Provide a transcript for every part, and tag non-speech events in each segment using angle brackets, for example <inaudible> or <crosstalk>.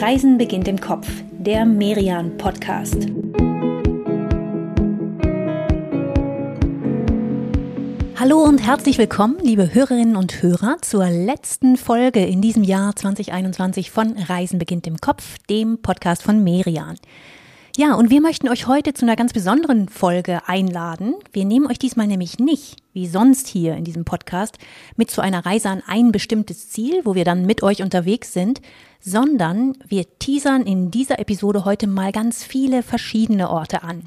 Reisen beginnt im Kopf, der Merian Podcast. Hallo und herzlich willkommen, liebe Hörerinnen und Hörer, zur letzten Folge in diesem Jahr 2021 von Reisen beginnt im Kopf, dem Podcast von Merian. Ja, und wir möchten euch heute zu einer ganz besonderen Folge einladen. Wir nehmen euch diesmal nämlich nicht, wie sonst hier in diesem Podcast, mit zu einer Reise an ein bestimmtes Ziel, wo wir dann mit euch unterwegs sind, sondern wir teasern in dieser Episode heute mal ganz viele verschiedene Orte an.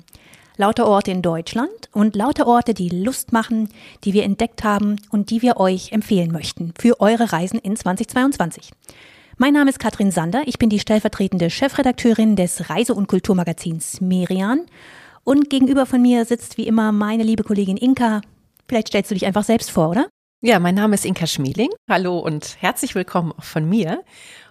Lauter Orte in Deutschland und lauter Orte, die Lust machen, die wir entdeckt haben und die wir euch empfehlen möchten für eure Reisen in 2022. Mein Name ist Katrin Sander. Ich bin die stellvertretende Chefredakteurin des Reise- und Kulturmagazins Merian. Und gegenüber von mir sitzt wie immer meine liebe Kollegin Inka. Vielleicht stellst du dich einfach selbst vor, oder? Ja, mein Name ist Inka Schmeling. Hallo und herzlich willkommen auch von mir.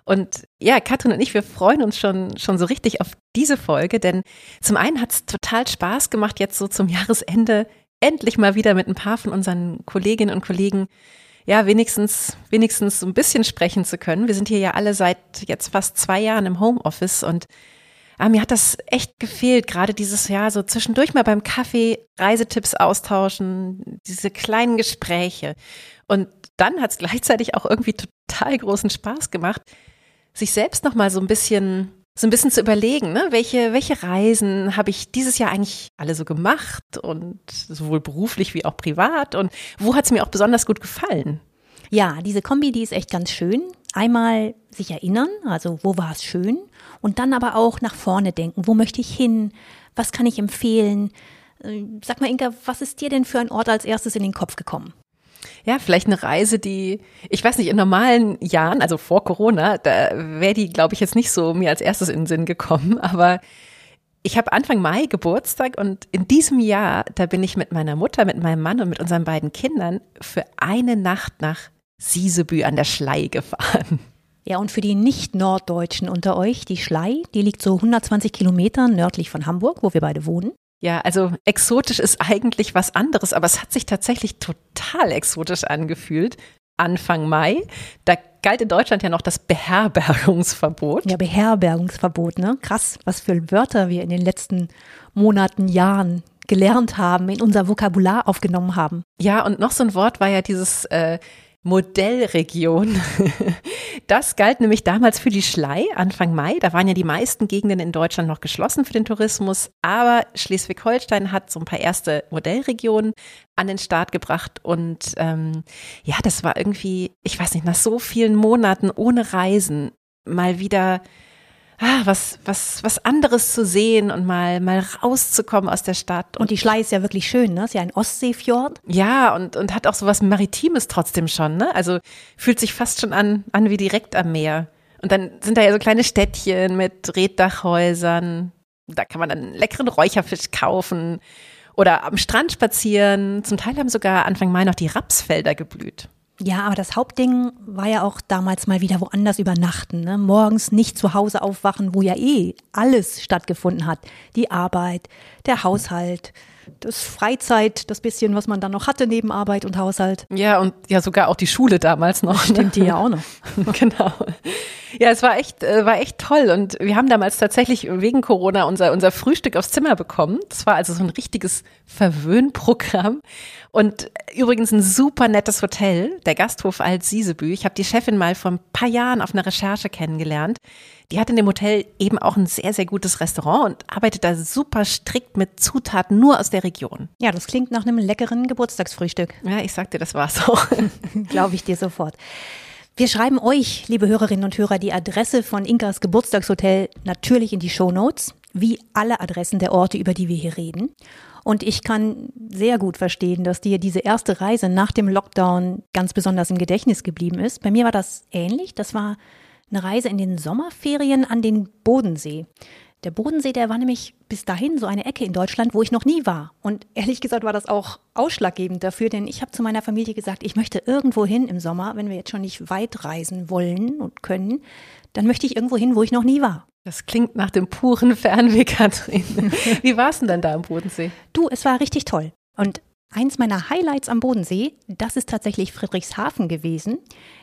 Und ja, Katrin und ich, wir freuen uns schon, schon so richtig auf diese Folge, denn zum einen hat es total Spaß gemacht, jetzt so zum Jahresende endlich mal wieder mit ein paar von unseren Kolleginnen und Kollegen ja, wenigstens, wenigstens so ein bisschen sprechen zu können. Wir sind hier ja alle seit jetzt fast zwei Jahren im Homeoffice und ah, mir hat das echt gefehlt, gerade dieses Jahr so zwischendurch mal beim Kaffee Reisetipps austauschen, diese kleinen Gespräche. Und dann hat es gleichzeitig auch irgendwie total großen Spaß gemacht, sich selbst noch mal so ein bisschen so ein bisschen zu überlegen, ne? welche, welche Reisen habe ich dieses Jahr eigentlich alle so gemacht und sowohl beruflich wie auch privat und wo hat es mir auch besonders gut gefallen? Ja, diese Kombi, die ist echt ganz schön. Einmal sich erinnern, also wo war es schön und dann aber auch nach vorne denken, wo möchte ich hin, was kann ich empfehlen. Äh, sag mal, Inka, was ist dir denn für ein Ort als erstes in den Kopf gekommen? Ja, vielleicht eine Reise, die, ich weiß nicht, in normalen Jahren, also vor Corona, da wäre die, glaube ich, jetzt nicht so mir als erstes in den Sinn gekommen, aber ich habe Anfang Mai Geburtstag und in diesem Jahr, da bin ich mit meiner Mutter, mit meinem Mann und mit unseren beiden Kindern für eine Nacht nach Siesebü an der Schlei gefahren. Ja, und für die Nicht-Norddeutschen unter euch, die Schlei, die liegt so 120 Kilometer nördlich von Hamburg, wo wir beide wohnen. Ja, also exotisch ist eigentlich was anderes, aber es hat sich tatsächlich total exotisch angefühlt. Anfang Mai, da galt in Deutschland ja noch das Beherbergungsverbot. Ja, Beherbergungsverbot, ne? Krass, was für Wörter wir in den letzten Monaten, Jahren gelernt haben, in unser Vokabular aufgenommen haben. Ja, und noch so ein Wort war ja dieses äh, Modellregion. <laughs> Das galt nämlich damals für die Schlei, Anfang Mai. Da waren ja die meisten Gegenden in Deutschland noch geschlossen für den Tourismus. Aber Schleswig-Holstein hat so ein paar erste Modellregionen an den Start gebracht. Und ähm, ja, das war irgendwie, ich weiß nicht, nach so vielen Monaten ohne Reisen mal wieder was, was, was anderes zu sehen und mal, mal rauszukommen aus der Stadt. Und, und die Schlei ist ja wirklich schön, ne? Ist ja ein Ostseefjord. Ja, und, und hat auch so was Maritimes trotzdem schon, ne? Also fühlt sich fast schon an, an wie direkt am Meer. Und dann sind da ja so kleine Städtchen mit Reddachhäusern. Da kann man dann leckeren Räucherfisch kaufen oder am Strand spazieren. Zum Teil haben sogar Anfang Mai noch die Rapsfelder geblüht. Ja, aber das Hauptding war ja auch damals mal wieder woanders übernachten. Ne? Morgens nicht zu Hause aufwachen, wo ja eh alles stattgefunden hat. Die Arbeit, der Haushalt, das Freizeit, das bisschen, was man dann noch hatte neben Arbeit und Haushalt. Ja, und ja sogar auch die Schule damals noch. Ne? Stimmt die ja auch noch. <laughs> genau. Ja, es war echt, äh, war echt toll. Und wir haben damals tatsächlich wegen Corona unser, unser Frühstück aufs Zimmer bekommen. Das war also so ein richtiges Verwöhnprogramm. Und übrigens ein super nettes Hotel, der Gasthof Alt-Siesebü. Ich habe die Chefin mal vor ein paar Jahren auf einer Recherche kennengelernt. Die hat in dem Hotel eben auch ein sehr, sehr gutes Restaurant und arbeitet da super strikt mit Zutaten nur aus der Region. Ja, das klingt nach einem leckeren Geburtstagsfrühstück. Ja, ich sagte, das war's auch. <laughs> Glaube ich dir sofort. Wir schreiben euch, liebe Hörerinnen und Hörer, die Adresse von Inkas Geburtstagshotel natürlich in die Show Notes, wie alle Adressen der Orte, über die wir hier reden. Und ich kann sehr gut verstehen, dass dir diese erste Reise nach dem Lockdown ganz besonders im Gedächtnis geblieben ist. Bei mir war das ähnlich. Das war eine Reise in den Sommerferien an den Bodensee. Der Bodensee, der war nämlich bis dahin so eine Ecke in Deutschland, wo ich noch nie war. Und ehrlich gesagt war das auch ausschlaggebend dafür, denn ich habe zu meiner Familie gesagt, ich möchte irgendwo hin im Sommer, wenn wir jetzt schon nicht weit reisen wollen und können, dann möchte ich irgendwo hin, wo ich noch nie war. Das klingt nach dem puren Fernweh, Katrin. <laughs> Wie war es denn dann da am Bodensee? Du, es war richtig toll. Und Eins meiner Highlights am Bodensee, das ist tatsächlich Friedrichshafen gewesen.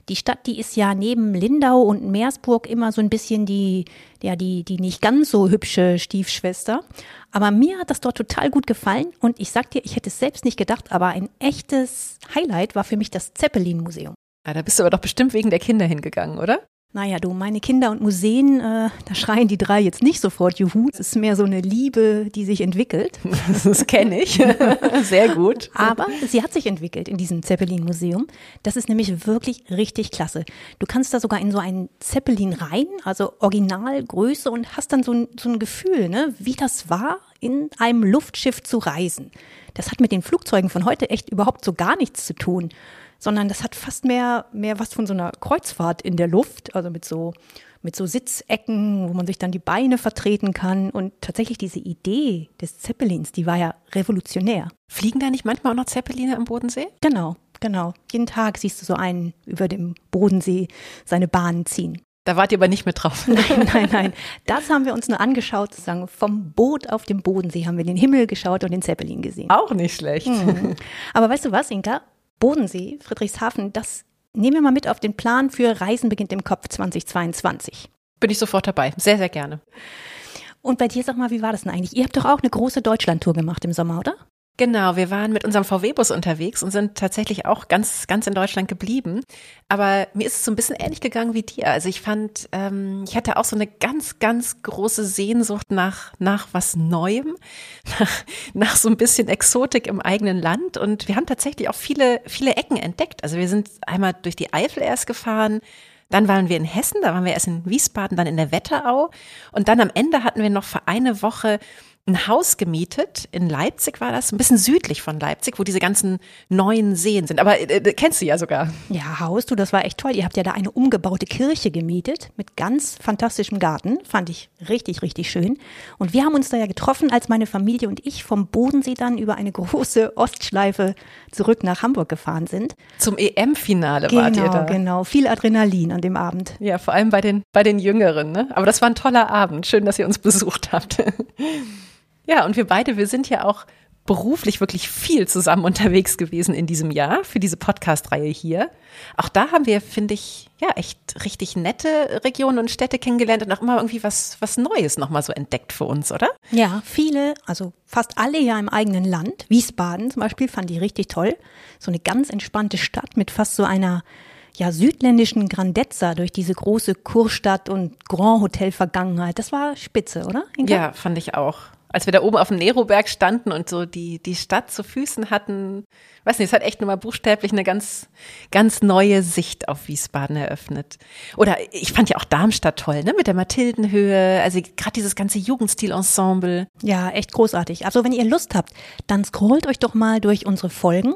Die Stadt, die ist ja neben Lindau und Meersburg immer so ein bisschen die, ja, die, die nicht ganz so hübsche Stiefschwester. Aber mir hat das dort total gut gefallen und ich sag dir, ich hätte es selbst nicht gedacht, aber ein echtes Highlight war für mich das Zeppelin-Museum. Ja, da bist du aber doch bestimmt wegen der Kinder hingegangen, oder? Naja, du, meine Kinder und Museen, äh, da schreien die drei jetzt nicht sofort Juhu. Es ist mehr so eine Liebe, die sich entwickelt. Das kenne ich. <laughs> Sehr gut. Aber sie hat sich entwickelt in diesem Zeppelin-Museum. Das ist nämlich wirklich richtig klasse. Du kannst da sogar in so einen Zeppelin rein, also Originalgröße und hast dann so ein, so ein Gefühl, ne, wie das war, in einem Luftschiff zu reisen. Das hat mit den Flugzeugen von heute echt überhaupt so gar nichts zu tun sondern das hat fast mehr, mehr was von so einer Kreuzfahrt in der Luft, also mit so, mit so Sitzecken, wo man sich dann die Beine vertreten kann. Und tatsächlich diese Idee des Zeppelins, die war ja revolutionär. Fliegen da nicht manchmal auch noch Zeppeline am Bodensee? Genau, genau. Jeden Tag siehst du so einen über dem Bodensee seine Bahnen ziehen. Da wart ihr aber nicht mit drauf. <laughs> Nein, nein, nein. <laughs> Das haben wir uns nur angeschaut, sozusagen vom Boot auf dem Bodensee haben wir den Himmel geschaut und den Zeppelin gesehen. Auch nicht schlecht. Mhm. Aber weißt du was, Inka? Bodensee, Friedrichshafen, das nehmen wir mal mit auf den Plan für Reisen beginnt im Kopf 2022. Bin ich sofort dabei. Sehr, sehr gerne. Und bei dir, sag mal, wie war das denn eigentlich? Ihr habt doch auch eine große Deutschlandtour gemacht im Sommer, oder? Genau, wir waren mit unserem VW-Bus unterwegs und sind tatsächlich auch ganz, ganz in Deutschland geblieben. Aber mir ist es so ein bisschen ähnlich gegangen wie dir. Also ich fand, ähm, ich hatte auch so eine ganz, ganz große Sehnsucht nach, nach was Neuem, <laughs> nach, nach so ein bisschen Exotik im eigenen Land. Und wir haben tatsächlich auch viele, viele Ecken entdeckt. Also wir sind einmal durch die Eifel erst gefahren, dann waren wir in Hessen, da waren wir erst in Wiesbaden, dann in der Wetterau. Und dann am Ende hatten wir noch für eine Woche ein Haus gemietet, in Leipzig war das, ein bisschen südlich von Leipzig, wo diese ganzen neuen Seen sind. Aber äh, äh, kennst du ja sogar. Ja, Haus, du, das war echt toll. Ihr habt ja da eine umgebaute Kirche gemietet mit ganz fantastischem Garten. Fand ich richtig, richtig schön. Und wir haben uns da ja getroffen, als meine Familie und ich vom Bodensee dann über eine große Ostschleife zurück nach Hamburg gefahren sind. Zum EM-Finale genau, wart ihr da. Genau, genau. Viel Adrenalin an dem Abend. Ja, vor allem bei den, bei den Jüngeren. Ne? Aber das war ein toller Abend. Schön, dass ihr uns besucht habt. <laughs> Ja, und wir beide, wir sind ja auch beruflich wirklich viel zusammen unterwegs gewesen in diesem Jahr für diese Podcast-Reihe hier. Auch da haben wir, finde ich, ja, echt richtig nette Regionen und Städte kennengelernt und auch immer irgendwie was, was Neues nochmal so entdeckt für uns, oder? Ja, viele, also fast alle ja im eigenen Land. Wiesbaden zum Beispiel fand ich richtig toll. So eine ganz entspannte Stadt mit fast so einer ja, südländischen Grandezza durch diese große Kurstadt und Grand Hotel Vergangenheit. Das war spitze, oder? Inka? Ja, fand ich auch als wir da oben auf dem Neroberg standen und so die, die Stadt zu Füßen hatten, weiß nicht, es hat echt nochmal buchstäblich eine ganz, ganz neue Sicht auf Wiesbaden eröffnet. Oder ich fand ja auch Darmstadt toll, ne, mit der Mathildenhöhe, also gerade dieses ganze Jugendstilensemble. Ja, echt großartig. Also wenn ihr Lust habt, dann scrollt euch doch mal durch unsere Folgen.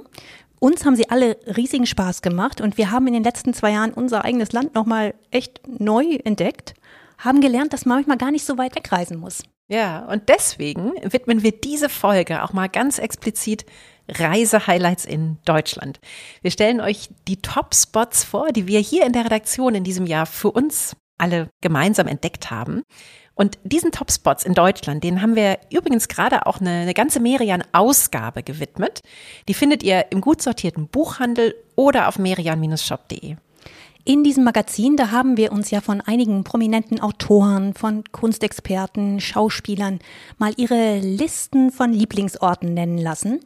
Uns haben sie alle riesigen Spaß gemacht und wir haben in den letzten zwei Jahren unser eigenes Land nochmal echt neu entdeckt, haben gelernt, dass man manchmal gar nicht so weit wegreisen muss. Ja, und deswegen widmen wir diese Folge auch mal ganz explizit Reisehighlights in Deutschland. Wir stellen euch die Top-Spots vor, die wir hier in der Redaktion in diesem Jahr für uns alle gemeinsam entdeckt haben. Und diesen Top-Spots in Deutschland, denen haben wir übrigens gerade auch eine, eine ganze Merian-Ausgabe gewidmet. Die findet ihr im gut sortierten Buchhandel oder auf merian-shop.de. In diesem Magazin, da haben wir uns ja von einigen prominenten Autoren, von Kunstexperten, Schauspielern mal ihre Listen von Lieblingsorten nennen lassen.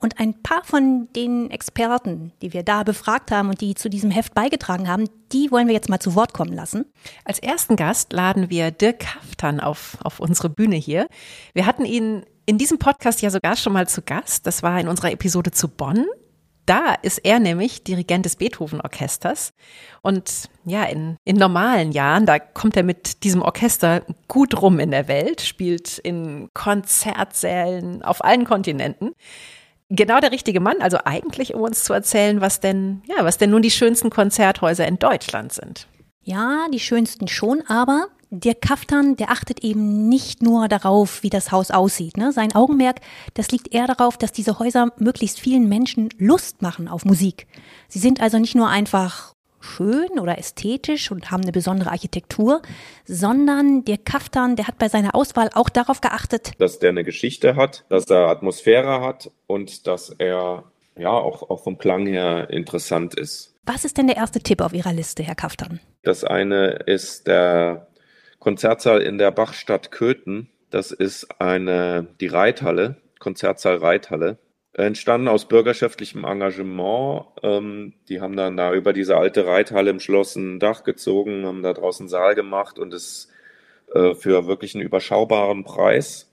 Und ein paar von den Experten, die wir da befragt haben und die zu diesem Heft beigetragen haben, die wollen wir jetzt mal zu Wort kommen lassen. Als ersten Gast laden wir Dirk Kaftan auf, auf unsere Bühne hier. Wir hatten ihn in diesem Podcast ja sogar schon mal zu Gast. Das war in unserer Episode zu Bonn. Da ist er nämlich Dirigent des Beethoven-Orchesters. Und ja, in, in normalen Jahren, da kommt er mit diesem Orchester gut rum in der Welt, spielt in Konzertsälen auf allen Kontinenten. Genau der richtige Mann, also eigentlich, um uns zu erzählen, was denn, ja, was denn nun die schönsten Konzerthäuser in Deutschland sind. Ja, die schönsten schon, aber der Kaftan, der achtet eben nicht nur darauf, wie das Haus aussieht. Ne? Sein Augenmerk, das liegt eher darauf, dass diese Häuser möglichst vielen Menschen Lust machen auf Musik. Sie sind also nicht nur einfach schön oder ästhetisch und haben eine besondere Architektur, sondern der Kaftan, der hat bei seiner Auswahl auch darauf geachtet, dass der eine Geschichte hat, dass er Atmosphäre hat und dass er ja auch, auch vom Klang her interessant ist. Was ist denn der erste Tipp auf Ihrer Liste, Herr Kaftan? Das eine ist der Konzertsaal in der Bachstadt Köthen. Das ist eine, die Reithalle, Konzertsaal Reithalle. Entstanden aus bürgerschaftlichem Engagement. Ähm, die haben dann da über diese alte Reithalle im Schloss ein Dach gezogen, haben da draußen Saal gemacht und es äh, für wirklich einen überschaubaren Preis.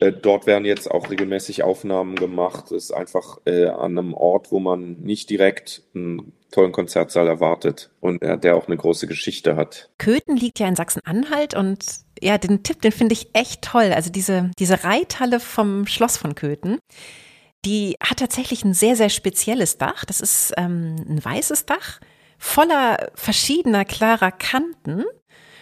Äh, dort werden jetzt auch regelmäßig Aufnahmen gemacht. Es ist einfach äh, an einem Ort, wo man nicht direkt einen tollen Konzertsaal erwartet und äh, der auch eine große Geschichte hat. Köthen liegt ja in Sachsen-Anhalt und ja, den Tipp, den finde ich echt toll. Also diese, diese Reithalle vom Schloss von Köthen. Die hat tatsächlich ein sehr, sehr spezielles Dach. Das ist ähm, ein weißes Dach voller verschiedener klarer Kanten.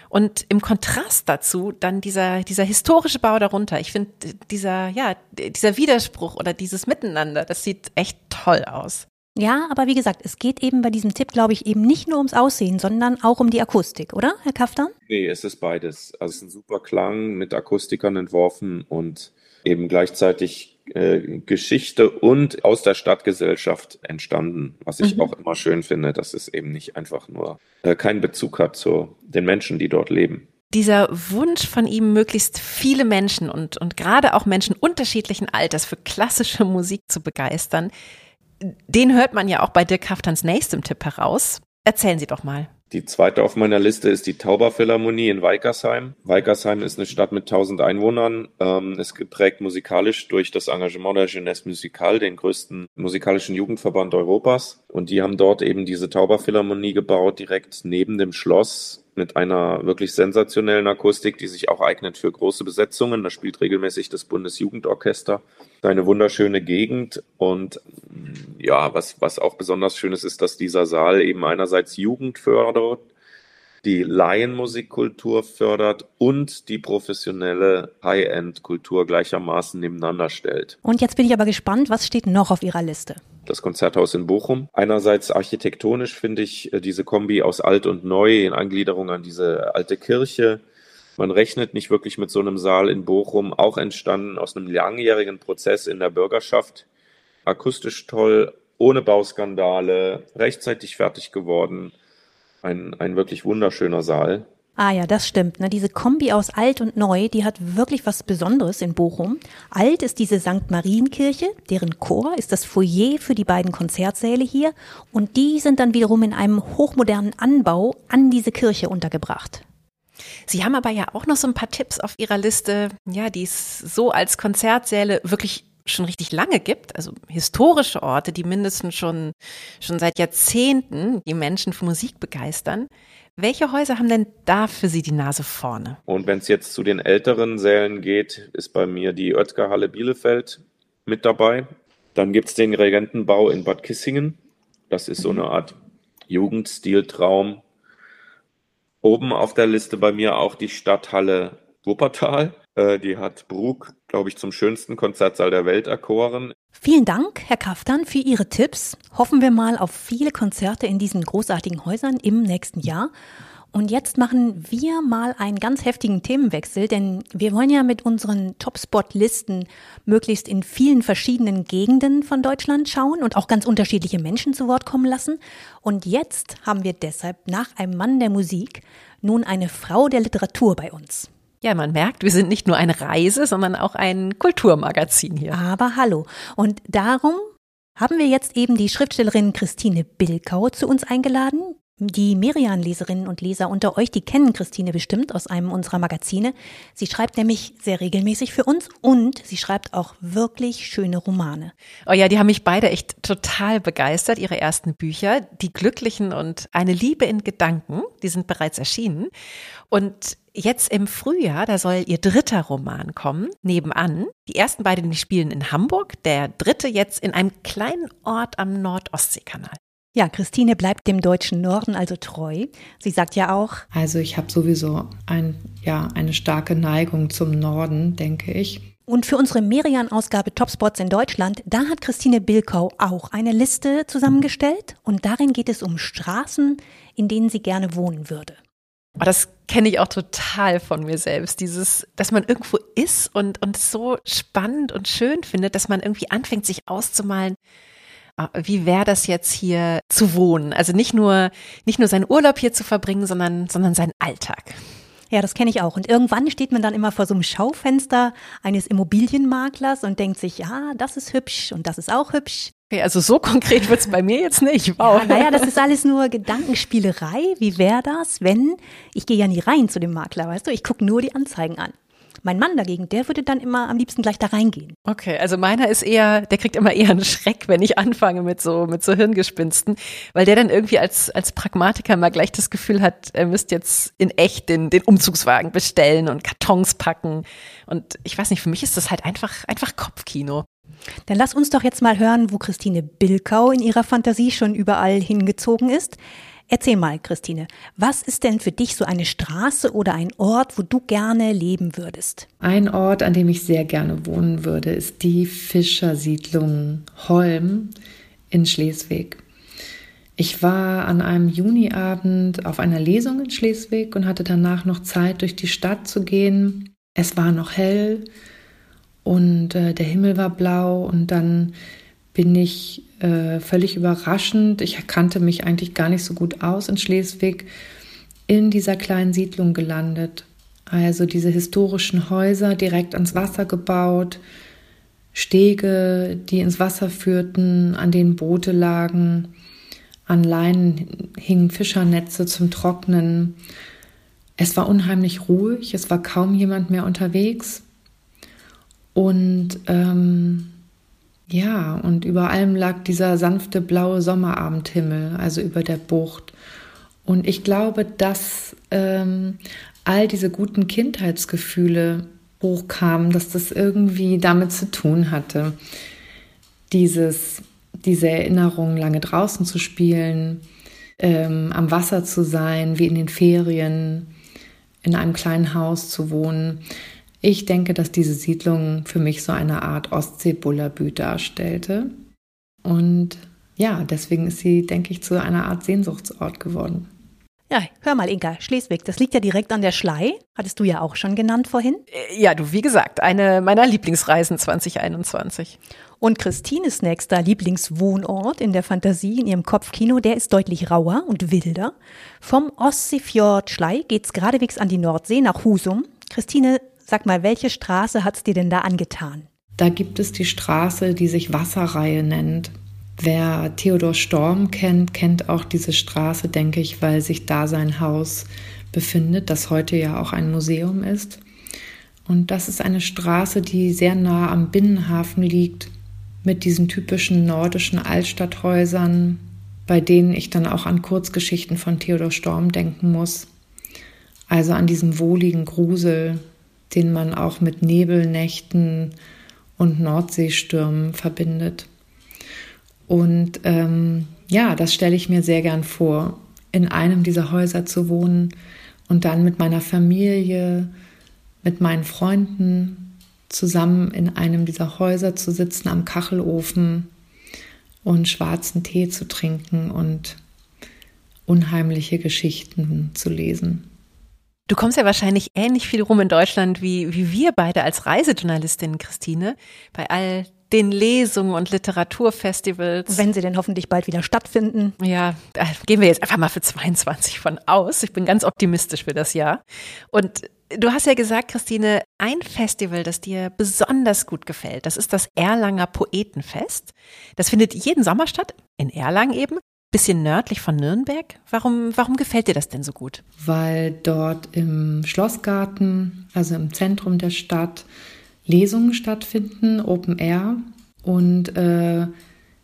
Und im Kontrast dazu dann dieser, dieser historische Bau darunter. Ich finde dieser, ja, dieser Widerspruch oder dieses Miteinander, das sieht echt toll aus. Ja, aber wie gesagt, es geht eben bei diesem Tipp, glaube ich, eben nicht nur ums Aussehen, sondern auch um die Akustik, oder, Herr Kaftan? Nee, es ist beides. Also es ist ein super Klang mit Akustikern entworfen und eben gleichzeitig äh, Geschichte und aus der Stadtgesellschaft entstanden, was ich mhm. auch immer schön finde, dass es eben nicht einfach nur äh, keinen Bezug hat zu den Menschen, die dort leben. Dieser Wunsch von ihm, möglichst viele Menschen und, und gerade auch Menschen unterschiedlichen Alters für klassische Musik zu begeistern, den hört man ja auch bei Dirk Haftans nächstem Tipp heraus. Erzählen Sie doch mal. Die zweite auf meiner Liste ist die Tauberphilharmonie in Weikersheim. Weikersheim ist eine Stadt mit 1000 Einwohnern. Ähm, ist geprägt musikalisch durch das Engagement der Jeunesse Musicale, den größten musikalischen Jugendverband Europas. Und die haben dort eben diese Tauberphilharmonie gebaut, direkt neben dem Schloss mit einer wirklich sensationellen Akustik, die sich auch eignet für große Besetzungen. Da spielt regelmäßig das Bundesjugendorchester. Eine wunderschöne Gegend und ja, was, was auch besonders schön ist, ist, dass dieser Saal eben einerseits Jugend fördert, die Laienmusikkultur fördert und die professionelle High-End-Kultur gleichermaßen nebeneinander stellt. Und jetzt bin ich aber gespannt, was steht noch auf Ihrer Liste? Das Konzerthaus in Bochum. Einerseits architektonisch finde ich äh, diese Kombi aus alt und neu in Angliederung an diese alte Kirche. Man rechnet nicht wirklich mit so einem Saal in Bochum, auch entstanden aus einem langjährigen Prozess in der Bürgerschaft akustisch toll, ohne Bauskandale, rechtzeitig fertig geworden. Ein, ein wirklich wunderschöner Saal. Ah ja, das stimmt. Ne? Diese Kombi aus alt und neu, die hat wirklich was Besonderes in Bochum. Alt ist diese St. Marienkirche, deren Chor ist das Foyer für die beiden Konzertsäle hier und die sind dann wiederum in einem hochmodernen Anbau an diese Kirche untergebracht. Sie haben aber ja auch noch so ein paar Tipps auf Ihrer Liste, ja, die es so als Konzertsäle wirklich schon richtig lange gibt, also historische Orte, die mindestens schon, schon seit Jahrzehnten die Menschen für Musik begeistern. Welche Häuser haben denn da für Sie die Nase vorne? Und wenn es jetzt zu den älteren Sälen geht, ist bei mir die Oetker Halle Bielefeld mit dabei. Dann gibt es den Regentenbau in Bad Kissingen. Das ist so eine Art Jugendstiltraum. Oben auf der Liste bei mir auch die Stadthalle Wuppertal. Äh, die hat Brug, glaube ich, zum schönsten Konzertsaal der Welt erkoren. Vielen Dank, Herr Kaftan, für Ihre Tipps. Hoffen wir mal auf viele Konzerte in diesen großartigen Häusern im nächsten Jahr. Und jetzt machen wir mal einen ganz heftigen Themenwechsel, denn wir wollen ja mit unseren Topspot-Listen möglichst in vielen verschiedenen Gegenden von Deutschland schauen und auch ganz unterschiedliche Menschen zu Wort kommen lassen. Und jetzt haben wir deshalb nach einem Mann der Musik nun eine Frau der Literatur bei uns. Ja, man merkt, wir sind nicht nur eine Reise, sondern auch ein Kulturmagazin hier. Aber hallo. Und darum haben wir jetzt eben die Schriftstellerin Christine Bilkau zu uns eingeladen, die Merian-Leserinnen und Leser unter euch, die kennen Christine bestimmt aus einem unserer Magazine. Sie schreibt nämlich sehr regelmäßig für uns und sie schreibt auch wirklich schöne Romane. Oh ja, die haben mich beide echt total begeistert, ihre ersten Bücher. Die Glücklichen und Eine Liebe in Gedanken, die sind bereits erschienen. Und jetzt im Frühjahr, da soll ihr dritter Roman kommen, nebenan. Die ersten beiden, die spielen in Hamburg, der dritte jetzt in einem kleinen Ort am Nordostseekanal. Ja, Christine bleibt dem deutschen Norden also treu. Sie sagt ja auch. Also ich habe sowieso ein, ja, eine starke Neigung zum Norden, denke ich. Und für unsere Merian-Ausgabe Topspots in Deutschland, da hat Christine Bilkau auch eine Liste zusammengestellt. Und darin geht es um Straßen in denen sie gerne wohnen würde. Oh, das kenne ich auch total von mir selbst. Dieses, dass man irgendwo ist und, und so spannend und schön findet, dass man irgendwie anfängt, sich auszumalen, ah, wie wäre das jetzt hier zu wohnen? Also nicht nur, nicht nur seinen Urlaub hier zu verbringen, sondern, sondern seinen Alltag. Ja, das kenne ich auch. Und irgendwann steht man dann immer vor so einem Schaufenster eines Immobilienmaklers und denkt sich, ja, das ist hübsch und das ist auch hübsch. Okay, also so konkret wird's bei mir jetzt nicht. Wow. Ja, naja, das ist alles nur Gedankenspielerei. Wie wäre das, wenn, ich gehe ja nie rein zu dem Makler, weißt du, ich gucke nur die Anzeigen an. Mein Mann dagegen, der würde dann immer am liebsten gleich da reingehen. Okay, also meiner ist eher, der kriegt immer eher einen Schreck, wenn ich anfange mit so, mit so Hirngespinsten, weil der dann irgendwie als, als Pragmatiker mal gleich das Gefühl hat, er müsste jetzt in echt den, den Umzugswagen bestellen und Kartons packen. Und ich weiß nicht, für mich ist das halt einfach, einfach Kopfkino. Dann lass uns doch jetzt mal hören, wo Christine Bilkau in ihrer Fantasie schon überall hingezogen ist. Erzähl mal, Christine, was ist denn für dich so eine Straße oder ein Ort, wo du gerne leben würdest? Ein Ort, an dem ich sehr gerne wohnen würde, ist die Fischersiedlung Holm in Schleswig. Ich war an einem Juniabend auf einer Lesung in Schleswig und hatte danach noch Zeit, durch die Stadt zu gehen. Es war noch hell und äh, der Himmel war blau und dann bin ich äh, völlig überraschend, ich kannte mich eigentlich gar nicht so gut aus in Schleswig, in dieser kleinen Siedlung gelandet. Also diese historischen Häuser direkt ans Wasser gebaut, Stege, die ins Wasser führten, an denen Boote lagen, an Leinen hingen Fischernetze zum Trocknen. Es war unheimlich ruhig, es war kaum jemand mehr unterwegs. Und ähm, ja, und über allem lag dieser sanfte blaue Sommerabendhimmel, also über der Bucht. Und ich glaube, dass ähm, all diese guten Kindheitsgefühle hochkamen, dass das irgendwie damit zu tun hatte. Dieses, diese Erinnerung, lange draußen zu spielen, ähm, am Wasser zu sein, wie in den Ferien, in einem kleinen Haus zu wohnen. Ich denke, dass diese Siedlung für mich so eine Art Ostsee-Bullabü darstellte. Und ja, deswegen ist sie, denke ich, zu einer Art Sehnsuchtsort geworden. Ja, hör mal, Inka, Schleswig, das liegt ja direkt an der Schlei. Hattest du ja auch schon genannt vorhin. Äh, ja, du, wie gesagt, eine meiner Lieblingsreisen 2021. Und Christines nächster Lieblingswohnort in der Fantasie, in ihrem Kopfkino, der ist deutlich rauer und wilder. Vom Ostseefjord Schlei geht's geradewegs an die Nordsee nach Husum. Christine, Sag mal, welche Straße hat es dir denn da angetan? Da gibt es die Straße, die sich Wasserreihe nennt. Wer Theodor Storm kennt, kennt auch diese Straße, denke ich, weil sich da sein Haus befindet, das heute ja auch ein Museum ist. Und das ist eine Straße, die sehr nah am Binnenhafen liegt, mit diesen typischen nordischen Altstadthäusern, bei denen ich dann auch an Kurzgeschichten von Theodor Storm denken muss. Also an diesem wohligen Grusel, den man auch mit Nebelnächten und Nordseestürmen verbindet. Und ähm, ja, das stelle ich mir sehr gern vor, in einem dieser Häuser zu wohnen und dann mit meiner Familie, mit meinen Freunden zusammen in einem dieser Häuser zu sitzen am Kachelofen und schwarzen Tee zu trinken und unheimliche Geschichten zu lesen. Du kommst ja wahrscheinlich ähnlich viel rum in Deutschland wie, wie wir beide als Reisejournalistin, Christine, bei all den Lesungen und Literaturfestivals. Wenn sie denn hoffentlich bald wieder stattfinden. Ja, da gehen wir jetzt einfach mal für 22 von aus. Ich bin ganz optimistisch für das Jahr. Und du hast ja gesagt, Christine, ein Festival, das dir besonders gut gefällt, das ist das Erlanger Poetenfest. Das findet jeden Sommer statt, in Erlangen eben bisschen nördlich von Nürnberg. Warum, warum gefällt dir das denn so gut? Weil dort im Schlossgarten, also im Zentrum der Stadt, Lesungen stattfinden, Open Air und äh,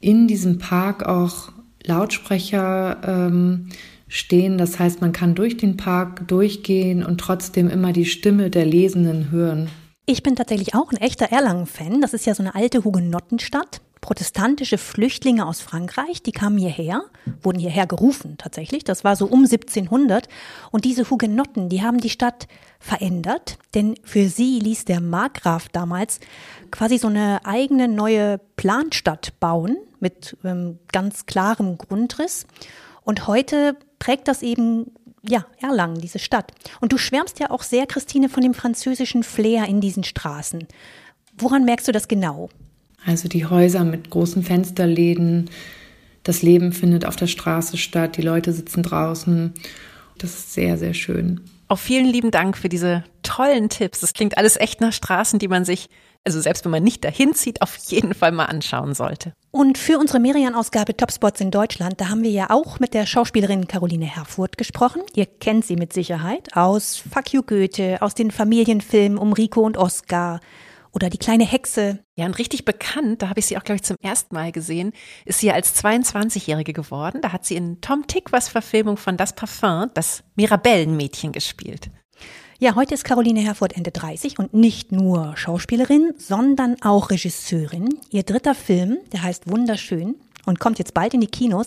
in diesem Park auch Lautsprecher ähm, stehen. Das heißt, man kann durch den Park durchgehen und trotzdem immer die Stimme der Lesenden hören. Ich bin tatsächlich auch ein echter Erlangen-Fan. Das ist ja so eine alte Hugenottenstadt protestantische Flüchtlinge aus Frankreich, die kamen hierher, wurden hierher gerufen tatsächlich, das war so um 1700 und diese Hugenotten, die haben die Stadt verändert, denn für sie ließ der Markgraf damals quasi so eine eigene neue Planstadt bauen mit ähm, ganz klarem Grundriss und heute prägt das eben ja, Erlangen, diese Stadt. Und du schwärmst ja auch sehr, Christine, von dem französischen Flair in diesen Straßen. Woran merkst du das genau? Also die Häuser mit großen Fensterläden, das Leben findet auf der Straße statt, die Leute sitzen draußen. Das ist sehr, sehr schön. Auch vielen lieben Dank für diese tollen Tipps. Das klingt alles echt nach Straßen, die man sich, also selbst wenn man nicht dahin zieht, auf jeden Fall mal anschauen sollte. Und für unsere Merian-Ausgabe Topspots in Deutschland, da haben wir ja auch mit der Schauspielerin Caroline Herfurth gesprochen. Ihr kennt sie mit Sicherheit aus Fuck You Goethe, aus den Familienfilmen um Rico und Oscar, oder die kleine Hexe. Ja, und richtig bekannt, da habe ich sie auch, glaube ich, zum ersten Mal gesehen, ist sie als 22-Jährige geworden. Da hat sie in Tom Tick was Verfilmung von Das Parfum, das Mirabellenmädchen gespielt. Ja, heute ist Caroline Herford Ende 30 und nicht nur Schauspielerin, sondern auch Regisseurin. Ihr dritter Film, der heißt Wunderschön und kommt jetzt bald in die Kinos.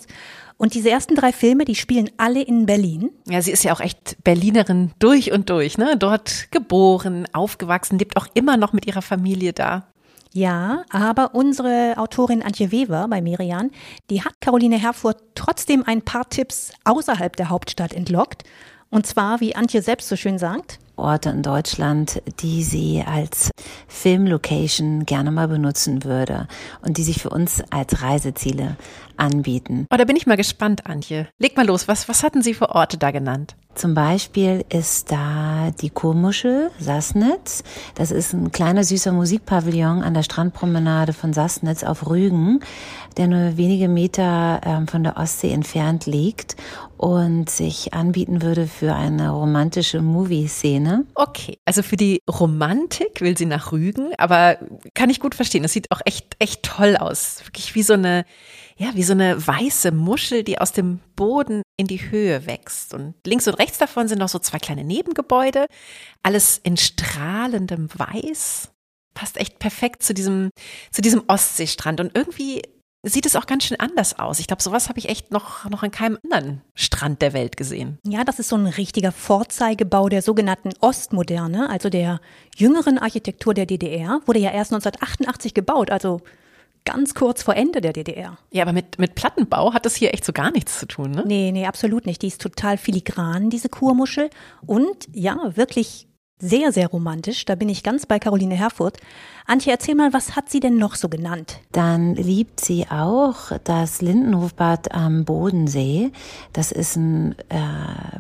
Und diese ersten drei Filme, die spielen alle in Berlin. Ja, sie ist ja auch echt Berlinerin durch und durch, ne? Dort geboren, aufgewachsen, lebt auch immer noch mit ihrer Familie da. Ja, aber unsere Autorin Antje Weber bei Merian, die hat Caroline Herfurth trotzdem ein paar Tipps außerhalb der Hauptstadt entlockt. Und zwar, wie Antje selbst so schön sagt, Orte in Deutschland, die sie als Filmlocation gerne mal benutzen würde und die sich für uns als Reiseziele anbieten. Oh, da bin ich mal gespannt, Antje. Leg mal los, was, was hatten Sie für Orte da genannt? Zum Beispiel ist da die Kurmuschel Sassnitz. Das ist ein kleiner süßer Musikpavillon an der Strandpromenade von Sassnitz auf Rügen, der nur wenige Meter ähm, von der Ostsee entfernt liegt und sich anbieten würde für eine romantische Movie-Szene. Okay, also für die Romantik will sie nach Rügen, aber kann ich gut verstehen. Das sieht auch echt, echt toll aus. Wirklich wie so eine ja, wie so eine weiße Muschel, die aus dem Boden in die Höhe wächst. Und links und rechts davon sind noch so zwei kleine Nebengebäude, alles in strahlendem Weiß. Passt echt perfekt zu diesem, zu diesem Ostseestrand. Und irgendwie sieht es auch ganz schön anders aus. Ich glaube, sowas habe ich echt noch, noch an keinem anderen Strand der Welt gesehen. Ja, das ist so ein richtiger Vorzeigebau der sogenannten Ostmoderne, also der jüngeren Architektur der DDR. Wurde ja erst 1988 gebaut, also ganz kurz vor Ende der DDR. Ja, aber mit, mit Plattenbau hat das hier echt so gar nichts zu tun, ne? Nee, nee, absolut nicht. Die ist total filigran, diese Kurmuschel. Und ja, wirklich sehr, sehr romantisch. Da bin ich ganz bei Caroline Herfurth. Antje, erzähl mal, was hat sie denn noch so genannt? Dann liebt sie auch das Lindenhofbad am Bodensee. Das ist ein äh,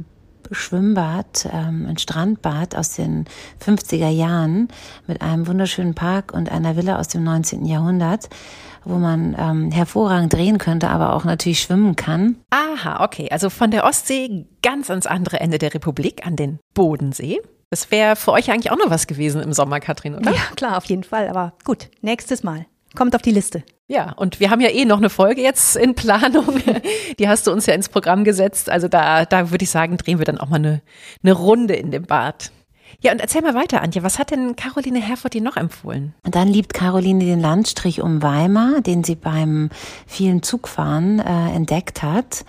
Schwimmbad, ähm, ein Strandbad aus den 50er Jahren mit einem wunderschönen Park und einer Villa aus dem 19. Jahrhundert wo man ähm, hervorragend drehen könnte, aber auch natürlich schwimmen kann. Aha, okay. Also von der Ostsee ganz ans andere Ende der Republik, an den Bodensee. Das wäre für euch eigentlich auch noch was gewesen im Sommer, Katrin, oder? Ja, klar, auf jeden Fall. Aber gut, nächstes Mal. Kommt auf die Liste. Ja, und wir haben ja eh noch eine Folge jetzt in Planung. <laughs> Die hast du uns ja ins Programm gesetzt. Also da, da würde ich sagen, drehen wir dann auch mal eine, eine Runde in dem Bad. Ja, und erzähl mal weiter, Antje. Was hat denn Caroline Herford dir noch empfohlen? Und dann liebt Caroline den Landstrich um Weimar, den sie beim vielen Zugfahren äh, entdeckt hat.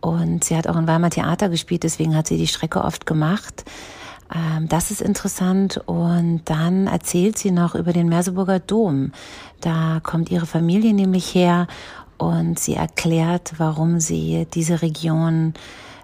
Und sie hat auch in Weimar Theater gespielt, deswegen hat sie die Strecke oft gemacht. Ähm, das ist interessant. Und dann erzählt sie noch über den Merseburger Dom. Da kommt ihre Familie nämlich her und sie erklärt, warum sie diese Region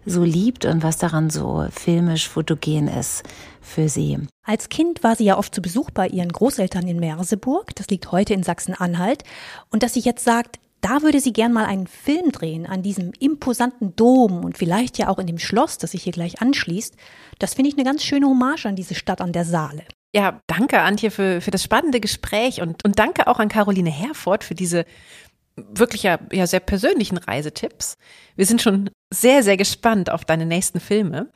so liebt und was daran so filmisch fotogen ist für sie. Als Kind war sie ja oft zu Besuch bei ihren Großeltern in Merseburg, das liegt heute in Sachsen-Anhalt, und dass sie jetzt sagt, da würde sie gern mal einen Film drehen an diesem imposanten Dom und vielleicht ja auch in dem Schloss, das sich hier gleich anschließt. Das finde ich eine ganz schöne Hommage an diese Stadt an der Saale. Ja, danke Antje für, für das spannende Gespräch und, und danke auch an Caroline Herford für diese wirklich ja, ja sehr persönlichen Reisetipps. Wir sind schon sehr, sehr gespannt auf deine nächsten Filme.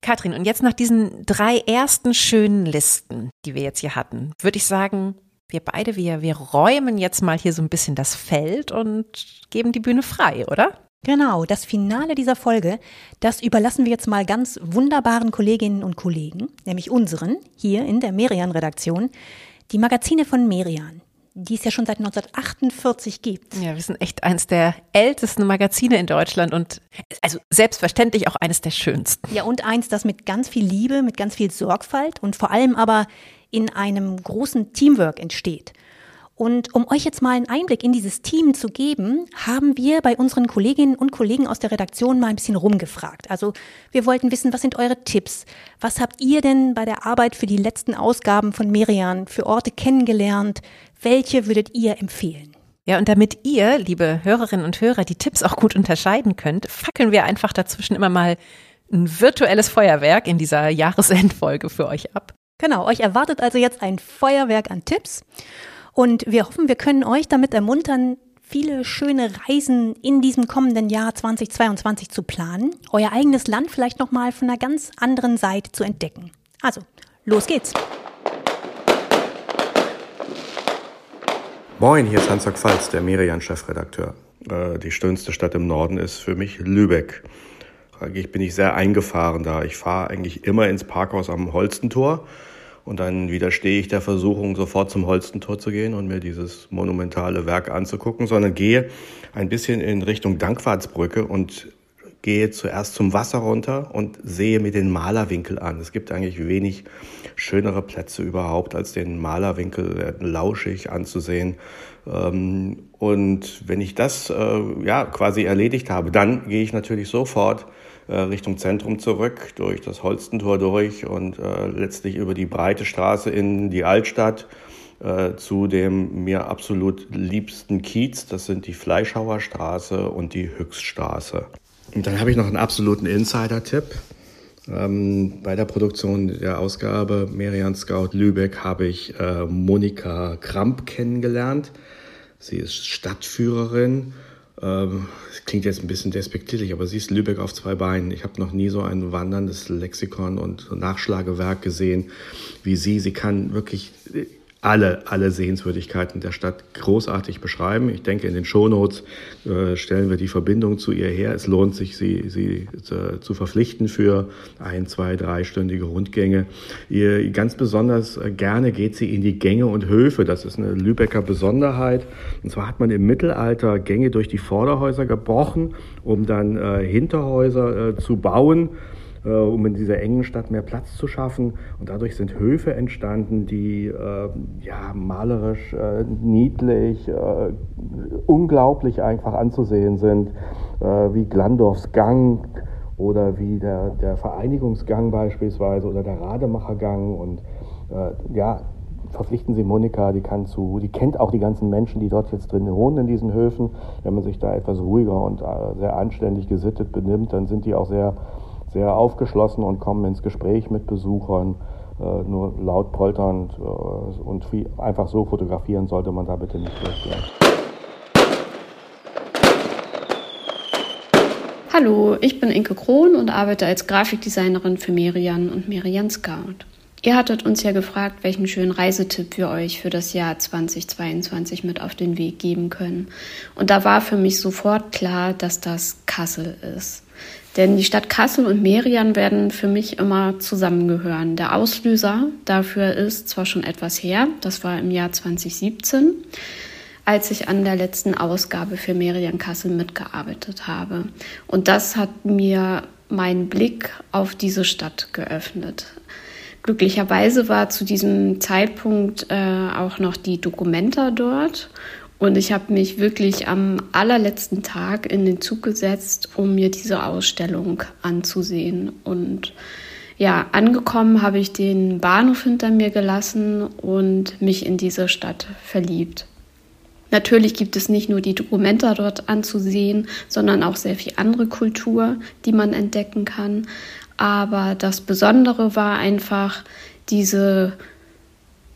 Katrin, und jetzt nach diesen drei ersten schönen Listen, die wir jetzt hier hatten, würde ich sagen, wir beide, wir, wir räumen jetzt mal hier so ein bisschen das Feld und geben die Bühne frei, oder? Genau, das Finale dieser Folge, das überlassen wir jetzt mal ganz wunderbaren Kolleginnen und Kollegen, nämlich unseren, hier in der Merian-Redaktion, die Magazine von Merian, die es ja schon seit 1948 gibt. Ja, wir sind echt eines der ältesten Magazine in Deutschland und also selbstverständlich auch eines der schönsten. Ja, und eins, das mit ganz viel Liebe, mit ganz viel Sorgfalt und vor allem aber in einem großen Teamwork entsteht. Und um euch jetzt mal einen Einblick in dieses Team zu geben, haben wir bei unseren Kolleginnen und Kollegen aus der Redaktion mal ein bisschen rumgefragt. Also wir wollten wissen, was sind eure Tipps? Was habt ihr denn bei der Arbeit für die letzten Ausgaben von Merian für Orte kennengelernt? Welche würdet ihr empfehlen? Ja, und damit ihr, liebe Hörerinnen und Hörer, die Tipps auch gut unterscheiden könnt, fackeln wir einfach dazwischen immer mal ein virtuelles Feuerwerk in dieser Jahresendfolge für euch ab. Genau, euch erwartet also jetzt ein Feuerwerk an Tipps. Und wir hoffen, wir können euch damit ermuntern, viele schöne Reisen in diesem kommenden Jahr 2022 zu planen, euer eigenes Land vielleicht nochmal von einer ganz anderen Seite zu entdecken. Also, los geht's! Moin, hier ist Hans-Jörg Pfalz, der Merian-Chefredakteur. Äh, die schönste Stadt im Norden ist für mich Lübeck. Eigentlich bin ich sehr eingefahren da. Ich fahre eigentlich immer ins Parkhaus am Holstentor und dann widerstehe ich der Versuchung, sofort zum Holstentor zu gehen und mir dieses monumentale Werk anzugucken, sondern gehe ein bisschen in Richtung Dankwartsbrücke und gehe zuerst zum Wasser runter und sehe mir den Malerwinkel an. Es gibt eigentlich wenig schönere Plätze überhaupt als den Malerwinkel, lauschig anzusehen. Ähm, und wenn ich das äh, ja quasi erledigt habe, dann gehe ich natürlich sofort Richtung Zentrum zurück, durch das Holstentor durch und äh, letztlich über die breite Straße in die Altstadt äh, zu dem mir absolut liebsten Kiez. Das sind die Fleischhauerstraße und die Höchststraße. Und dann habe ich noch einen absoluten Insider-Tipp. Ähm, bei der Produktion der Ausgabe Merian Scout Lübeck habe ich äh, Monika Kramp kennengelernt. Sie ist Stadtführerin ähm, klingt jetzt ein bisschen despektierlich, aber sie ist Lübeck auf zwei Beinen. Ich habe noch nie so ein wanderndes Lexikon und Nachschlagewerk gesehen wie sie. Sie kann wirklich alle, alle Sehenswürdigkeiten der Stadt großartig beschreiben. Ich denke, in den Shownotes äh, stellen wir die Verbindung zu ihr her. Es lohnt sich, sie, sie zu, zu verpflichten für ein, zwei, dreistündige Rundgänge. Ihr, ganz besonders äh, gerne geht sie in die Gänge und Höfe. Das ist eine Lübecker Besonderheit. Und zwar hat man im Mittelalter Gänge durch die Vorderhäuser gebrochen, um dann äh, Hinterhäuser äh, zu bauen äh, um in dieser engen Stadt mehr Platz zu schaffen. Und dadurch sind Höfe entstanden, die äh, ja, malerisch, äh, niedlich, äh, unglaublich einfach anzusehen sind, äh, wie Glandorfs Gang oder wie der, der Vereinigungsgang beispielsweise oder der Rademachergang. Und äh, ja, verpflichten Sie Monika, die kann zu, die kennt auch die ganzen Menschen, die dort jetzt drin wohnen in diesen Höfen. Wenn man sich da etwas ruhiger und sehr anständig gesittet benimmt, dann sind die auch sehr sehr aufgeschlossen und kommen ins Gespräch mit Besuchern. Äh, nur laut polternd äh, und viel, einfach so fotografieren sollte man da bitte nicht durchgehen. Hallo, ich bin Inke Krohn und arbeite als Grafikdesignerin für Merian und Merian Scout. Ihr hattet uns ja gefragt, welchen schönen Reisetipp wir euch für das Jahr 2022 mit auf den Weg geben können. Und da war für mich sofort klar, dass das Kassel ist. Denn die Stadt Kassel und Merian werden für mich immer zusammengehören. Der Auslöser dafür ist zwar schon etwas her, das war im Jahr 2017, als ich an der letzten Ausgabe für Merian Kassel mitgearbeitet habe. Und das hat mir meinen Blick auf diese Stadt geöffnet. Glücklicherweise war zu diesem Zeitpunkt äh, auch noch die Documenta dort und ich habe mich wirklich am allerletzten Tag in den Zug gesetzt, um mir diese Ausstellung anzusehen. Und ja, angekommen habe ich den Bahnhof hinter mir gelassen und mich in diese Stadt verliebt. Natürlich gibt es nicht nur die Dokumenta dort anzusehen, sondern auch sehr viel andere Kultur, die man entdecken kann. Aber das Besondere war einfach diese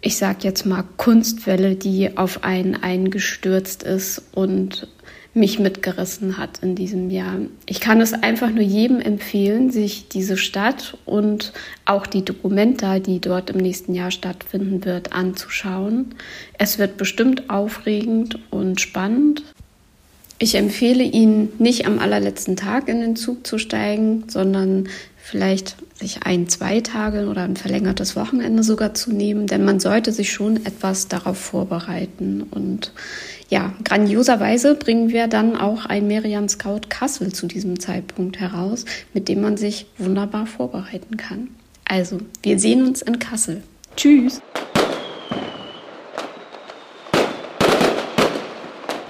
ich sag jetzt mal, Kunstwelle, die auf einen eingestürzt ist und mich mitgerissen hat in diesem Jahr. Ich kann es einfach nur jedem empfehlen, sich diese Stadt und auch die Dokumenta, die dort im nächsten Jahr stattfinden wird, anzuschauen. Es wird bestimmt aufregend und spannend. Ich empfehle Ihnen nicht am allerletzten Tag in den Zug zu steigen, sondern vielleicht sich ein, zwei Tage oder ein verlängertes Wochenende sogar zu nehmen, denn man sollte sich schon etwas darauf vorbereiten. Und ja, grandioserweise bringen wir dann auch ein Merian Scout Kassel zu diesem Zeitpunkt heraus, mit dem man sich wunderbar vorbereiten kann. Also, wir sehen uns in Kassel. Tschüss!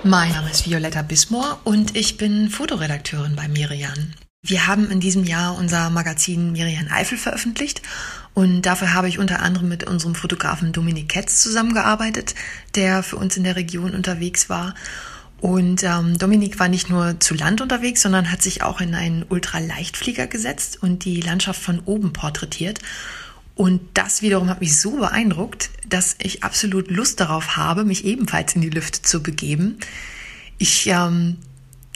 Mein Name ist Violetta Bismor und ich bin Fotoredakteurin bei Mirian. Wir haben in diesem Jahr unser Magazin Mirian Eifel veröffentlicht und dafür habe ich unter anderem mit unserem Fotografen Dominik Ketz zusammengearbeitet, der für uns in der Region unterwegs war. Und ähm, Dominik war nicht nur zu Land unterwegs, sondern hat sich auch in einen Ultraleichtflieger gesetzt und die Landschaft von oben porträtiert. Und das wiederum hat mich so beeindruckt, dass ich absolut Lust darauf habe, mich ebenfalls in die Lüfte zu begeben. Ich ähm,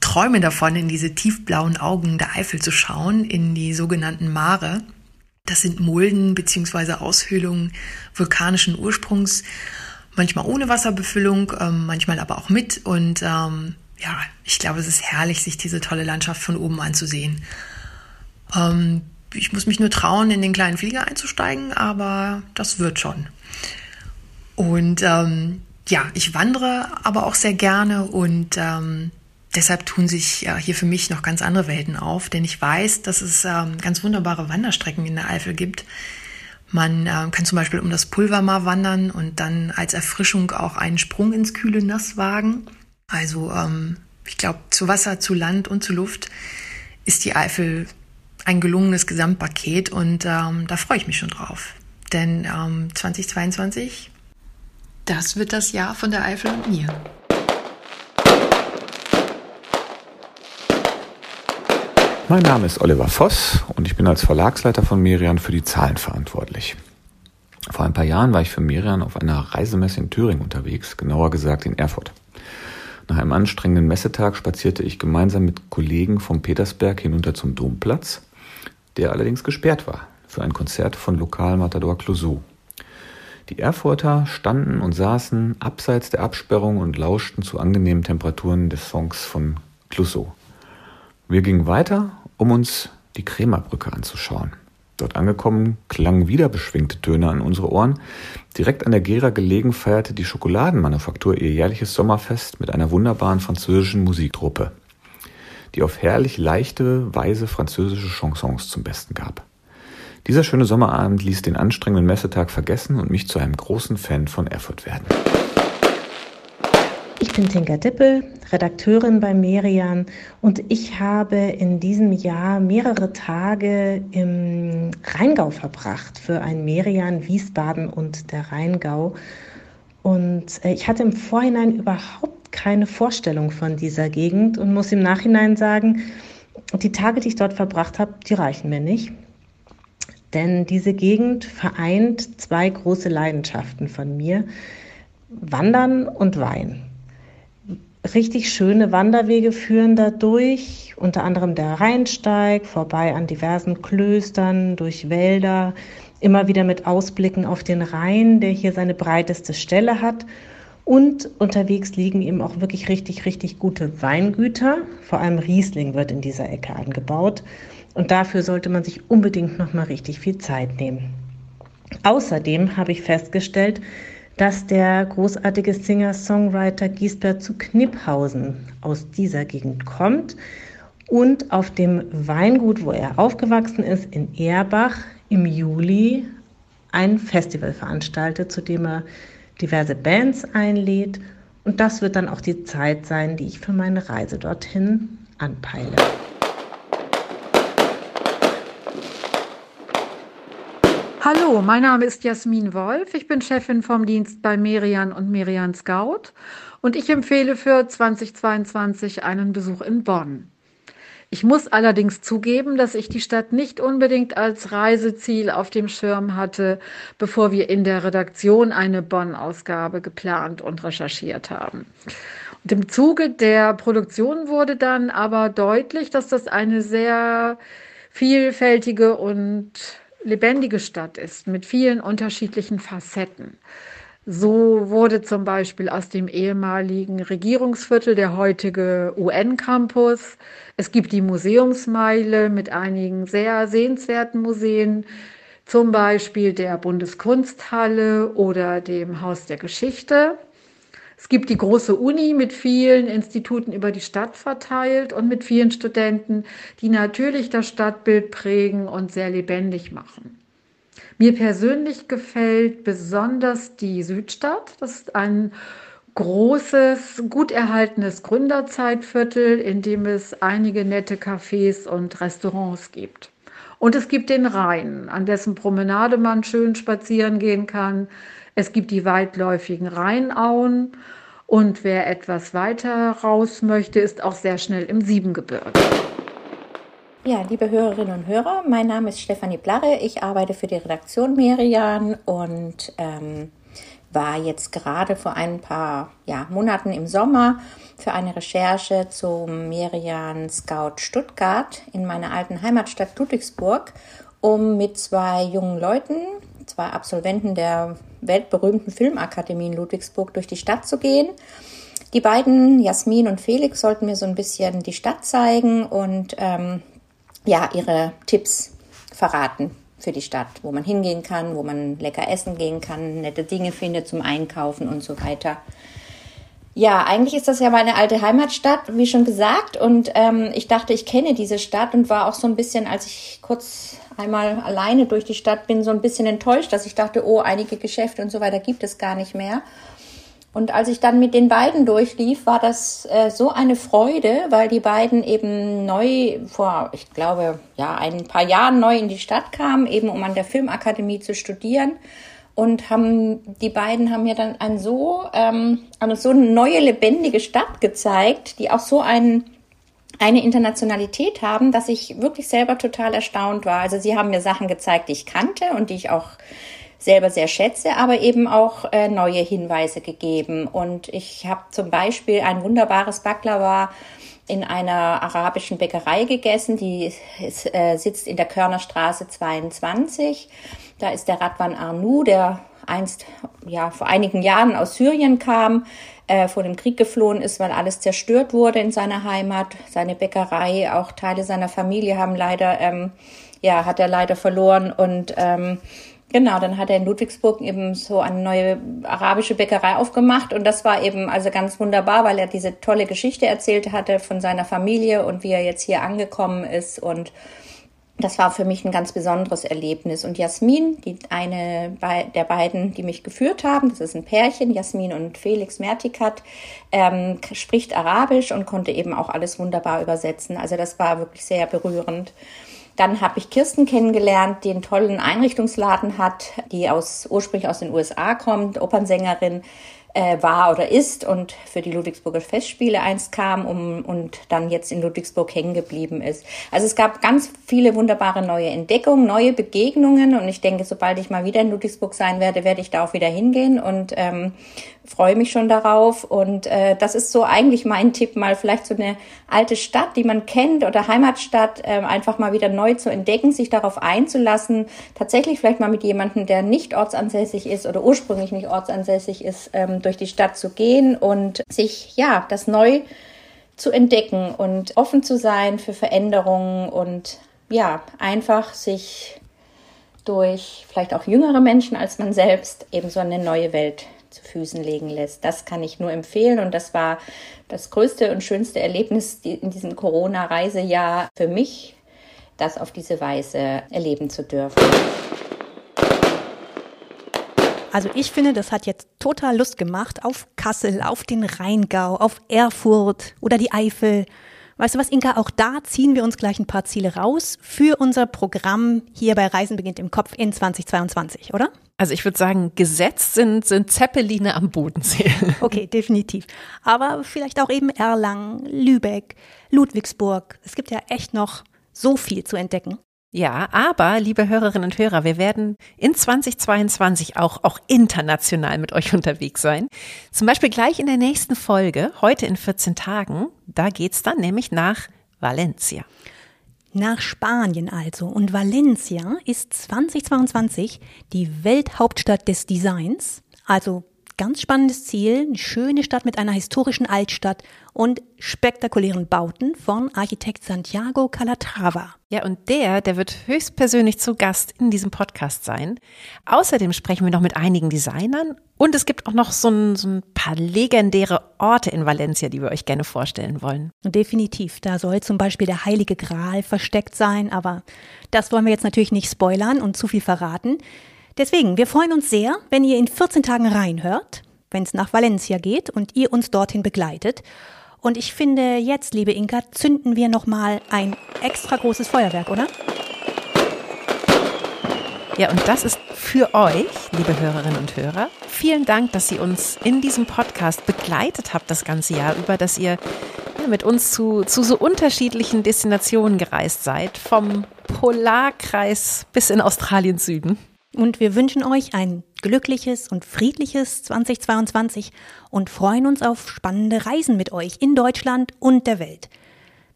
träume davon, in diese tiefblauen Augen der Eifel zu schauen, in die sogenannten Mare. Das sind Mulden bzw. Aushöhlungen vulkanischen Ursprungs, manchmal ohne Wasserbefüllung, ähm, manchmal aber auch mit. Und ähm, ja, ich glaube, es ist herrlich, sich diese tolle Landschaft von oben anzusehen. Ähm, ich muss mich nur trauen, in den kleinen Flieger einzusteigen, aber das wird schon. Und ähm, ja, ich wandere aber auch sehr gerne und ähm, deshalb tun sich ja, hier für mich noch ganz andere Welten auf, denn ich weiß, dass es ähm, ganz wunderbare Wanderstrecken in der Eifel gibt. Man äh, kann zum Beispiel um das Pulvermar wandern und dann als Erfrischung auch einen Sprung ins kühle Nass wagen. Also ähm, ich glaube, zu Wasser, zu Land und zu Luft ist die Eifel ein gelungenes Gesamtpaket und ähm, da freue ich mich schon drauf. Denn ähm, 2022, das wird das Jahr von der Eifel und mir. Mein Name ist Oliver Voss und ich bin als Verlagsleiter von Merian für die Zahlen verantwortlich. Vor ein paar Jahren war ich für Merian auf einer Reisemesse in Thüringen unterwegs, genauer gesagt in Erfurt. Nach einem anstrengenden Messetag spazierte ich gemeinsam mit Kollegen vom Petersberg hinunter zum Domplatz, der allerdings gesperrt war für ein Konzert von Lokalmatador Clouseau. Die Erfurter standen und saßen abseits der Absperrung und lauschten zu angenehmen Temperaturen des Songs von Clouseau. Wir gingen weiter um uns die Krämerbrücke anzuschauen. Dort angekommen klangen wieder beschwingte Töne an unsere Ohren. Direkt an der Gera gelegen feierte die Schokoladenmanufaktur ihr jährliches Sommerfest mit einer wunderbaren französischen Musiktruppe, die auf herrlich leichte, weise französische Chansons zum Besten gab. Dieser schöne Sommerabend ließ den anstrengenden Messetag vergessen und mich zu einem großen Fan von Erfurt werden. Ich bin Tinka Dippel, Redakteurin bei Merian und ich habe in diesem Jahr mehrere Tage im Rheingau verbracht für ein Merian Wiesbaden und der Rheingau. Und äh, ich hatte im Vorhinein überhaupt keine Vorstellung von dieser Gegend und muss im Nachhinein sagen, die Tage, die ich dort verbracht habe, die reichen mir nicht. Denn diese Gegend vereint zwei große Leidenschaften von mir, Wandern und Wein richtig schöne Wanderwege führen da durch, unter anderem der Rheinsteig, vorbei an diversen Klöstern, durch Wälder, immer wieder mit Ausblicken auf den Rhein, der hier seine breiteste Stelle hat. Und unterwegs liegen eben auch wirklich richtig, richtig gute Weingüter. Vor allem Riesling wird in dieser Ecke angebaut. Und dafür sollte man sich unbedingt noch mal richtig viel Zeit nehmen. Außerdem habe ich festgestellt, dass der großartige Singer-Songwriter Giesbert zu Kniphausen aus dieser Gegend kommt und auf dem Weingut, wo er aufgewachsen ist, in Erbach im Juli ein Festival veranstaltet, zu dem er diverse Bands einlädt. Und das wird dann auch die Zeit sein, die ich für meine Reise dorthin anpeile. Hallo, mein Name ist Jasmin Wolf. Ich bin Chefin vom Dienst bei Merian und Merian Scout und ich empfehle für 2022 einen Besuch in Bonn. Ich muss allerdings zugeben, dass ich die Stadt nicht unbedingt als Reiseziel auf dem Schirm hatte, bevor wir in der Redaktion eine Bonn-Ausgabe geplant und recherchiert haben. Und im Zuge der Produktion wurde dann aber deutlich, dass das eine sehr vielfältige und lebendige Stadt ist mit vielen unterschiedlichen Facetten. So wurde zum Beispiel aus dem ehemaligen Regierungsviertel der heutige UN-Campus. Es gibt die Museumsmeile mit einigen sehr sehenswerten Museen, zum Beispiel der Bundeskunsthalle oder dem Haus der Geschichte. Es gibt die große Uni mit vielen Instituten über die Stadt verteilt und mit vielen Studenten, die natürlich das Stadtbild prägen und sehr lebendig machen. Mir persönlich gefällt besonders die Südstadt. Das ist ein großes, gut erhaltenes Gründerzeitviertel, in dem es einige nette Cafés und Restaurants gibt. Und es gibt den Rhein, an dessen Promenade man schön spazieren gehen kann. Es gibt die weitläufigen Rheinauen. Und wer etwas weiter raus möchte, ist auch sehr schnell im Siebengebirge. Ja, liebe Hörerinnen und Hörer, mein Name ist Stefanie Blarre. Ich arbeite für die Redaktion Merian und ähm, war jetzt gerade vor ein paar ja, Monaten im Sommer für eine Recherche zum Merian Scout Stuttgart in meiner alten Heimatstadt Ludwigsburg, um mit zwei jungen Leuten, zwei Absolventen der weltberühmten Filmakademie in Ludwigsburg durch die Stadt zu gehen. Die beiden, Jasmin und Felix, sollten mir so ein bisschen die Stadt zeigen und ähm, ja, ihre Tipps verraten für die Stadt, wo man hingehen kann, wo man lecker essen gehen kann, nette Dinge findet zum Einkaufen und so weiter. Ja, eigentlich ist das ja meine alte Heimatstadt, wie schon gesagt. Und ähm, ich dachte, ich kenne diese Stadt und war auch so ein bisschen, als ich kurz einmal alleine durch die Stadt bin, so ein bisschen enttäuscht, dass ich dachte, oh, einige Geschäfte und so weiter gibt es gar nicht mehr. Und als ich dann mit den beiden durchlief, war das äh, so eine Freude, weil die beiden eben neu vor, ich glaube, ja, ein paar Jahren neu in die Stadt kamen, eben um an der Filmakademie zu studieren. Und haben, die beiden haben mir dann ein so, ähm, eine so neue, lebendige Stadt gezeigt, die auch so ein, eine Internationalität haben, dass ich wirklich selber total erstaunt war. Also sie haben mir Sachen gezeigt, die ich kannte und die ich auch selber sehr schätze, aber eben auch äh, neue Hinweise gegeben. Und ich habe zum Beispiel ein wunderbares Baklava in einer arabischen Bäckerei gegessen, die ist, äh, sitzt in der Körnerstraße 22. Da ist der Radwan Arnou, der einst ja vor einigen Jahren aus Syrien kam, äh, vor dem Krieg geflohen ist, weil alles zerstört wurde in seiner Heimat. Seine Bäckerei, auch Teile seiner Familie haben leider ähm, ja hat er leider verloren und ähm, Genau, dann hat er in Ludwigsburg eben so eine neue arabische Bäckerei aufgemacht und das war eben also ganz wunderbar, weil er diese tolle Geschichte erzählt hatte von seiner Familie und wie er jetzt hier angekommen ist und das war für mich ein ganz besonderes Erlebnis. Und Jasmin, die eine der beiden, die mich geführt haben, das ist ein Pärchen, Jasmin und Felix Mertikat, ähm, spricht Arabisch und konnte eben auch alles wunderbar übersetzen. Also das war wirklich sehr berührend. Dann habe ich Kirsten kennengelernt, die einen tollen Einrichtungsladen hat, die aus ursprünglich aus den USA kommt, Opernsängerin äh, war oder ist und für die Ludwigsburger Festspiele einst kam um, und dann jetzt in Ludwigsburg hängen geblieben ist. Also es gab ganz viele wunderbare neue Entdeckungen, neue Begegnungen und ich denke, sobald ich mal wieder in Ludwigsburg sein werde, werde ich da auch wieder hingehen und ähm, freue mich schon darauf. Und äh, das ist so eigentlich mein Tipp, mal vielleicht so eine alte Stadt, die man kennt oder Heimatstadt, äh, einfach mal wieder neu zu entdecken, sich darauf einzulassen, tatsächlich vielleicht mal mit jemandem, der nicht ortsansässig ist oder ursprünglich nicht ortsansässig ist, ähm, durch die Stadt zu gehen und sich ja das neu zu entdecken und offen zu sein für Veränderungen und ja, einfach sich durch vielleicht auch jüngere Menschen als man selbst eben so eine neue Welt zu Füßen legen lässt. Das kann ich nur empfehlen und das war das größte und schönste Erlebnis in diesem Corona-Reisejahr für mich, das auf diese Weise erleben zu dürfen. Also ich finde, das hat jetzt total Lust gemacht auf Kassel, auf den Rheingau, auf Erfurt oder die Eifel. Weißt du was, Inka, auch da ziehen wir uns gleich ein paar Ziele raus für unser Programm hier bei Reisen beginnt im Kopf in 2022, oder? Also ich würde sagen, gesetzt sind, sind Zeppeline am Bodensee. <laughs> Okay, definitiv. Aber vielleicht auch eben Erlangen, Lübeck, Ludwigsburg. Es gibt ja echt noch so viel zu entdecken. Ja, aber, liebe Hörerinnen und Hörer, wir werden in 2022 auch, auch international mit euch unterwegs sein. Zum Beispiel gleich in der nächsten Folge, heute in 14 Tagen, da geht's dann nämlich nach Valencia. Nach Spanien also. Und Valencia ist 2022 die Welthauptstadt des Designs. Also ganz spannendes Ziel, eine schöne Stadt mit einer historischen Altstadt und spektakulären Bauten von Architekt Santiago Calatrava. Ja, und der, der wird höchstpersönlich zu Gast in diesem Podcast sein. Außerdem sprechen wir noch mit einigen Designern und es gibt auch noch so ein, so ein paar legendäre Orte in Valencia, die wir euch gerne vorstellen wollen. Definitiv. Da soll zum Beispiel der Heilige Gral versteckt sein, aber das wollen wir jetzt natürlich nicht spoilern und zu viel verraten. Deswegen, wir freuen uns sehr, wenn ihr in 14 Tagen reinhört. wenn es nach Valencia geht und ihr uns dorthin begleitet. Und ich finde, jetzt, liebe Inka, zünden wir nochmal ein extra großes Feuerwerk, oder? Ja, und das ist für euch, liebe Hörerinnen und Hörer. Vielen Dank, dass ihr uns in diesem Podcast begleitet habt das ganze Jahr über, dass ihr mit uns zu, zu so unterschiedlichen Destinationen gereist seid, vom Polarkreis bis in Australiens Süden. Und wir wünschen euch ein glückliches und friedliches 2022 und freuen uns auf spannende Reisen mit euch in Deutschland und der Welt.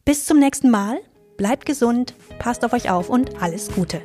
Bis zum nächsten Mal, bleibt gesund, passt auf euch auf und alles Gute.